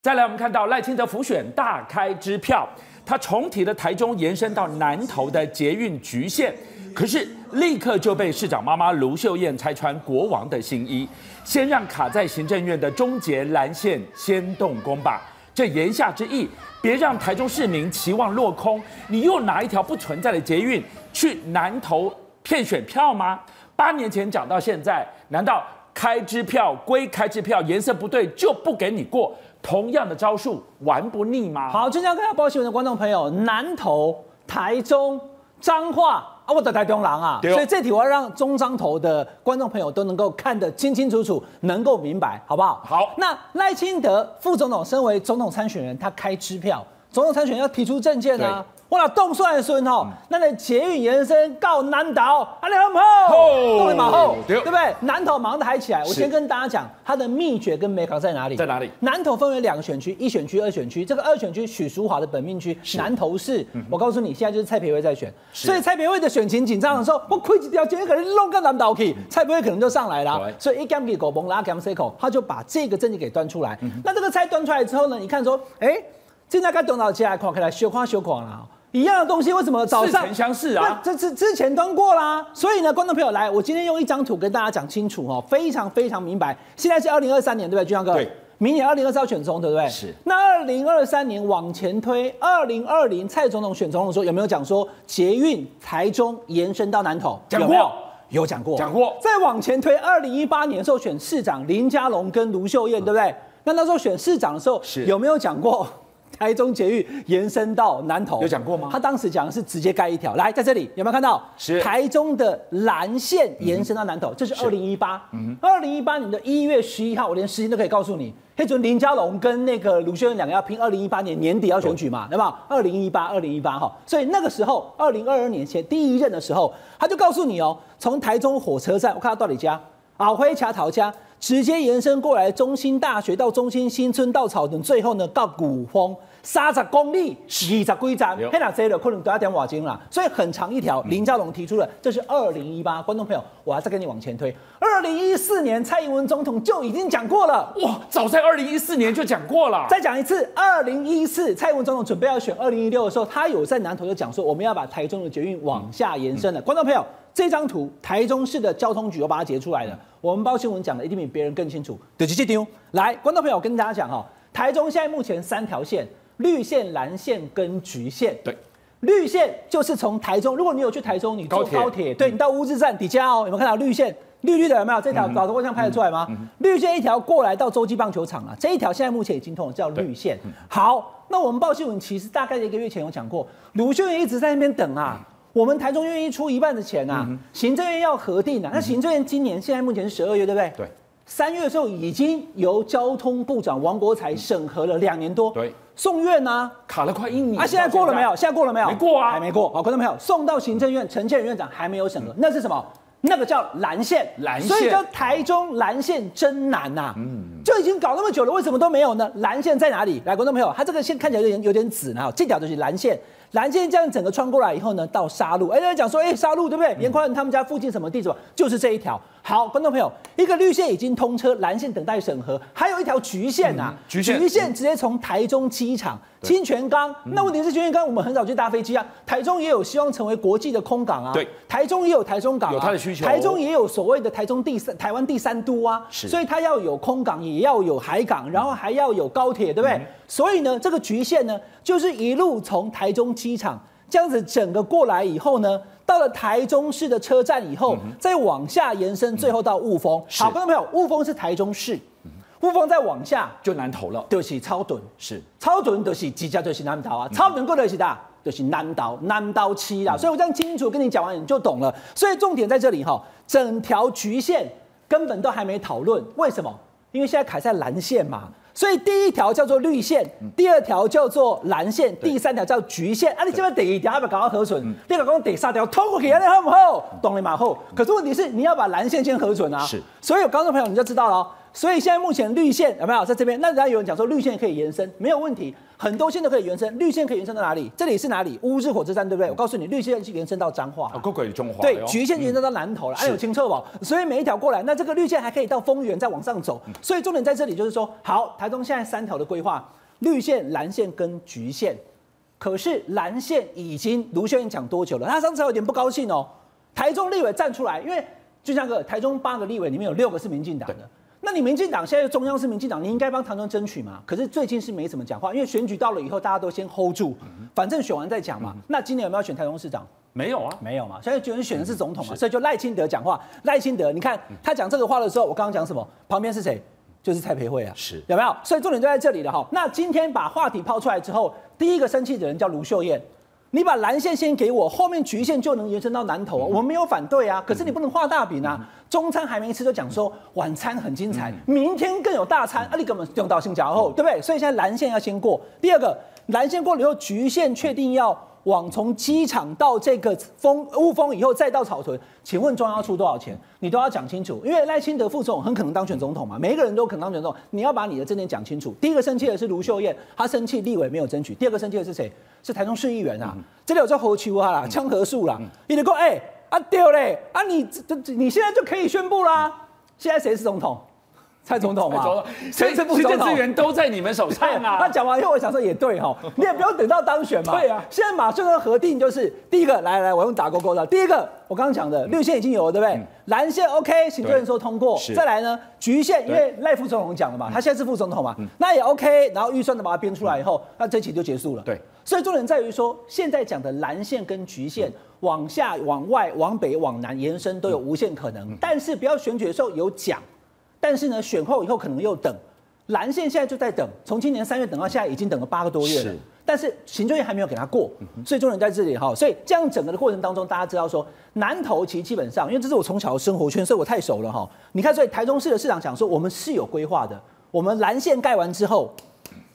再来，我们看到赖清德浮选大开支票，他重提了台中延伸到南投的捷运局限，可是立刻就被市长妈妈卢秀燕拆穿国王的新衣，先让卡在行政院的终结蓝线先动工吧。这言下之意，别让台中市民期望落空。你又拿一条不存在的捷运去南投骗选票吗？八年前讲到现在，难道开支票归开支票，颜色不对就不给你过？同样的招数玩不腻吗？好，即将看到报新闻的观众朋友，南投、台中、彰化啊，我的台中郎啊，所以这题我要让中彰投的观众朋友都能够看得清清楚楚，能够明白，好不好？好。那赖清德副总统身为总统参选人，他开支票，总统参选人要提出证件啊。我俩动算算吼，那你捷运延伸到南投，啊你好不好？动力马后，对不对？南投马上抬起来。我先跟大家讲，它的秘诀跟美感在哪里？在哪里？南投分为两个选区，一选区、二选区。这个二选区许淑华的本命区，南投市。我告诉你，现在就是蔡培慧在选，所以蔡培慧的选情紧张的时候，我亏几条钱可能弄个南投去，蔡培慧可能就上来了。所以一讲给狗崩拉讲 C 口，他就把这个政绩给端出来。那这个菜端出来之后呢？你看说，哎，现在该动脑起来看，起来羞垮羞垮了。一样的东西，为什么早上似曾相识啊？这之之前端过啦，所以呢，观众朋友来，我今天用一张图跟大家讲清楚哦，非常非常明白。现在是二零二三年，对不对，俊相哥？对。明年二零二三要选总统，对不对？是。那二零二三年往前推，二零二零蔡总统选总统的时候，有没有讲说捷运台中延伸到南投？讲过。有没有？有讲过。讲过。再往前推，二零一八年的时候选市长林佳龙跟卢秀燕，对不对？那那时候选市长的时候，有没有讲过？台中捷运延伸到南投，有讲过吗？他当时讲的是直接盖一条，来在这里有没有看到？是台中的蓝线延伸到南投，嗯、这是二零一八。二零一八年的一月十一号，我连时间都可以告诉你。黑准林佳龙跟那个卢秀燕两个要拼二零一八年年底要选举嘛，对吧？二零一八，二零一八哈，所以那个时候，二零二二年前第一任的时候，他就告诉你哦，从台中火车站，我看到到底家啊，灰桥桃家。直接延伸过来，中心大学到中心新村到草屯，最后呢到古峰，三十公里，二十几站，黑哪这了，可能都要点瓦金了，所以很长一条。林佳龙提出了，这是二零一八，观众朋友，我还在跟你往前推，二零一四年蔡英文总统就已经讲过了，哇，早在二零一四年就讲过了。再讲一次，二零一四蔡英文总统准备要选二零一六的时候，他有在南投就讲说，我们要把台中的捷运往下延伸了，观众朋友。这张图，台中市的交通局我把它截出来了。我们包新闻讲的一定比别人更清楚。对，直接丢来，观众朋友，我跟大家讲哈，台中现在目前三条线：绿线、蓝线跟橘线。对，绿线就是从台中，如果你有去台中，你坐高铁，对，你到乌日站底下哦，有没有看到绿线？绿绿的有没有？这条导图像拍得出来吗？绿线一条过来到洲际棒球场啊，这一条现在目前已经通了，叫绿线。好，那我们报新闻其实大概一个月前有讲过，卢秀燕一直在那边等啊。我们台中愿意出一半的钱啊，行政院要核定啊。那行政院今年现在目前是十二月，对不对？对。三月的时候已经由交通部长王国才审核了两年多，对。送院呢，卡了快一年。啊，现在过了没有？现在过了没有？没过啊，还没过。好，观众朋友，送到行政院，陈建仁院长还没有审核，那是什么？那个叫蓝线，蓝线。所以叫台中蓝线真难呐。嗯。就已经搞那么久了，为什么都没有呢？蓝线在哪里？来，观众朋友，它这个线看起来有点有点紫呢。这条就是蓝线。蓝线这样整个穿过来以后呢，到沙鹿，哎，大家讲说，哎，沙鹿对不对？严宽他们家附近什么地址？就是这一条。好，观众朋友，一个绿线已经通车，蓝线等待审核，还有一条橘线呐、啊嗯，橘线，橘线直接从台中机场、清泉岗。那问题是清泉岗我们很少去搭飞机啊，台中也有希望成为国际的空港啊，对，台中也有台中港、啊，有它的需求。台中也有所谓的台中第三、台湾第三都啊，是，所以它要有空港，也要有海港，然后还要有高铁，对不对？嗯、所以呢，这个局限呢，就是一路从台中机场。这样子整个过来以后呢，到了台中市的车站以后，嗯、再往下延伸，最后到雾峰。好，观众朋友，雾峰是台中市，雾峰再往下。就南投了，就是超屯，是。超屯就是直接就是南投啊，草屯过来是的，就是南投南投区啦。所以我这样清楚跟你讲完，你就懂了。所以重点在这里哈，整条局线根本都还没讨论，为什么？因为现在卡在蓝线嘛。所以第一条叫做绿线，第二条叫做蓝线，第三条叫橘线。啊，你这边第一条要不要搞到核准？第二个第三条通过给，你好不好？懂了吗？后，可是问题是你要把蓝线先核准啊。是。所以有观众朋友你就知道了，所以现在目前绿线有没有在这边？那人家有人讲说绿线可以延伸，没有问题，很多线都可以延伸。绿线可以延伸到哪里？这里是哪里？乌日火车站，对不对？我告诉你，绿线是延伸到彰化，够鬼中华。对，橘线延伸到南投了，还有清澈宝。所以每一条过来，那这个绿线还可以到丰原再往上走。所以重点在这里就是说，好，台中现在三条的规划，绿线、蓝线跟橘线。可是蓝线已经卢秀燕讲多久了？他上次有点不高兴哦。台中立委站出来，因为就像个台中八个立委里面有六个是民进党的，那你民进党现在中央是民进党，你应该帮唐中争取嘛。可是最近是没怎么讲话，因为选举到了以后，大家都先 hold 住，反正选完再讲嘛。那今年有没有选台中市长？没有啊，没有嘛。现在居然选的是总统嘛，所以就赖清德讲话。赖清德，你看他讲这个话的时候，我刚刚讲什么？旁边是谁？就是蔡培慧啊，是有没有？所以重点就在这里了哈。那今天把话题抛出来之后，第一个生气的人叫卢秀燕。你把蓝线先给我，后面橘线就能延伸到南投，我们没有反对啊。可是你不能画大饼啊。中餐还没吃就讲说晚餐很精彩，明天更有大餐啊！你根本用到性交后，对不对？所以现在蓝线要先过。第二个，蓝线过了以后，橘线确定要。往从机场到这个风雾峰以后再到草屯，请问中央要出多少钱？你都要讲清楚，因为赖清德副总统很可能当选总统嘛，每一个人都可能当选总统，你要把你的政见讲清楚。第一个生气的是卢秀燕，她生气立委没有争取；第二个生气的是谁？是台中市议员啊，嗯、这里有叫侯秋啊啦，枪和树啦，你得说哎啊丢嘞啊你这你现在就可以宣布啦，现在谁是总统？蔡总统嘛，谁是副总统？资源都在你们手上啊！他讲完以后，我想说也对哈，你也不用等到当选嘛。对啊，现在马上要核定，就是第一个，来来，我用打勾勾的。第一个，我刚刚讲的绿线已经有了，对不对？蓝线 OK，行政院说通过。再来呢，橘线，因为赖副总统讲了嘛，他现在是副总统嘛，那也 OK。然后预算的把它编出来以后，那这期就结束了。对，所以重点在于说，现在讲的蓝线跟橘线往下、往外、往北、往南延伸都有无限可能，但是不要选举的时候有讲。但是呢，选后以后可能又等，蓝线现在就在等，从今年三月等到现在，已经等了八个多月了。是，但是行政院还没有给他过，所以重点在这里哈。所以这样整个的过程当中，大家知道说，南投其实基本上，因为这是我从小的生活圈，所以我太熟了哈。你看，所以台中市的市长讲说，我们是有规划的，我们蓝线盖完之后，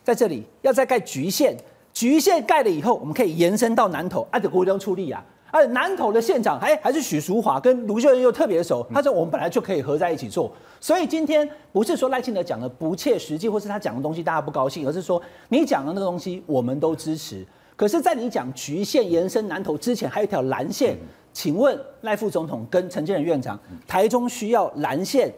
在这里要再盖橘线，橘线盖了以后，我们可以延伸到南投，按照国中出力啊。而南投的县长还还是许淑华，跟卢秀燕又特别熟。他说我们本来就可以合在一起做，所以今天不是说赖清德讲的不切实际，或是他讲的东西大家不高兴，而是说你讲的那个东西我们都支持。可是，在你讲局限延伸南投之前，还有一条蓝线。请问赖副总统跟陈建仁院长，台中需要蓝线，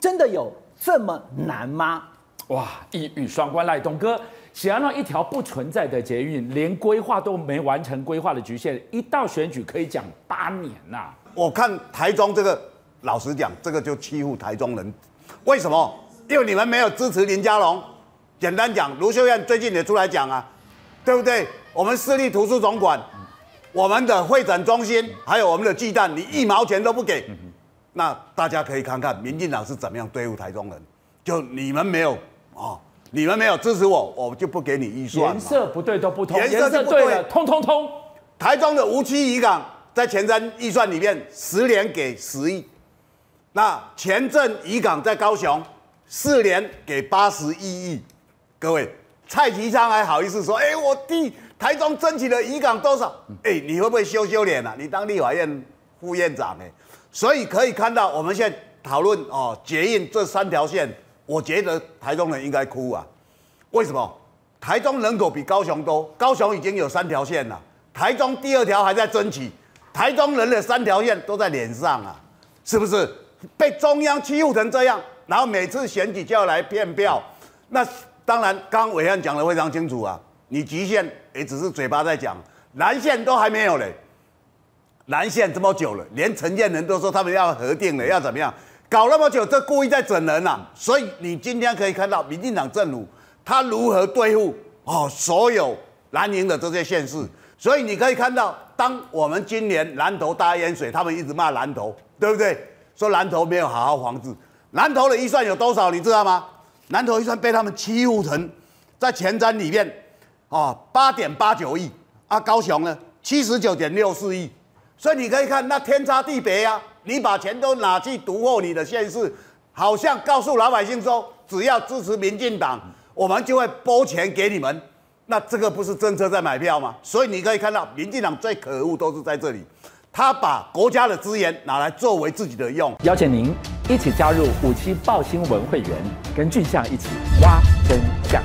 真的有这么难吗？哇，一语双关，赖东哥。想要让一条不存在的捷运，连规划都没完成规划的局限，一到选举可以讲八年呐、啊。我看台中这个，老实讲，这个就欺负台中人。为什么？因为你们没有支持林佳龙。简单讲，卢秀燕最近也出来讲啊，对不对？我们市立图书总馆，我们的会展中心，还有我们的巨蛋，你一毛钱都不给。那大家可以看看民进党是怎么样对付台中人。就你们没有啊。哦你们没有支持我，我就不给你预算。颜色不对都不通，颜色对了通通通。台中的无期渔港在前瞻预算里面十年给十亿，那前镇渔港在高雄四年给八十一亿。各位，蔡其昌还好意思说，哎，我弟台中争取了渔港多少？哎，你会不会羞羞脸啊？你当立法院副院长哎，所以可以看到我们现在讨论哦，捷运这三条线。我觉得台中人应该哭啊！为什么？台中人口比高雄多，高雄已经有三条线了，台中第二条还在争取，台中人的三条线都在脸上啊，是不是？被中央欺负成这样，然后每次选举就要来骗票，那当然，刚刚暐瀚讲的非常清楚啊，你极限也只是嘴巴在讲，蓝线都还没有嘞，蓝线这么久了，连陈建仁都说他们要核定了，要怎么样？搞那么久，这故意在整人呐、啊！所以你今天可以看到，民进党政府他如何对付哦所有蓝营的这些县市。所以你可以看到，当我们今年南投大淹水，他们一直骂南投，对不对？说南投没有好好防治，南投的预算有多少？你知道吗？南投预算被他们欺负成在前瞻里面哦八点八九亿啊，高雄呢七十九点六四亿。所以你可以看那天差地别呀、你把钱都拿去独货你的县市，好像告诉老百姓说，只要支持民进党，我们就会拨钱给你们。那这个不是政策在买票吗？所以你可以看到，民进党最可恶都是在这里，他把国家的资源拿来作为自己的用。邀请您一起加入五七报新闻会员，跟俊相一起挖真相。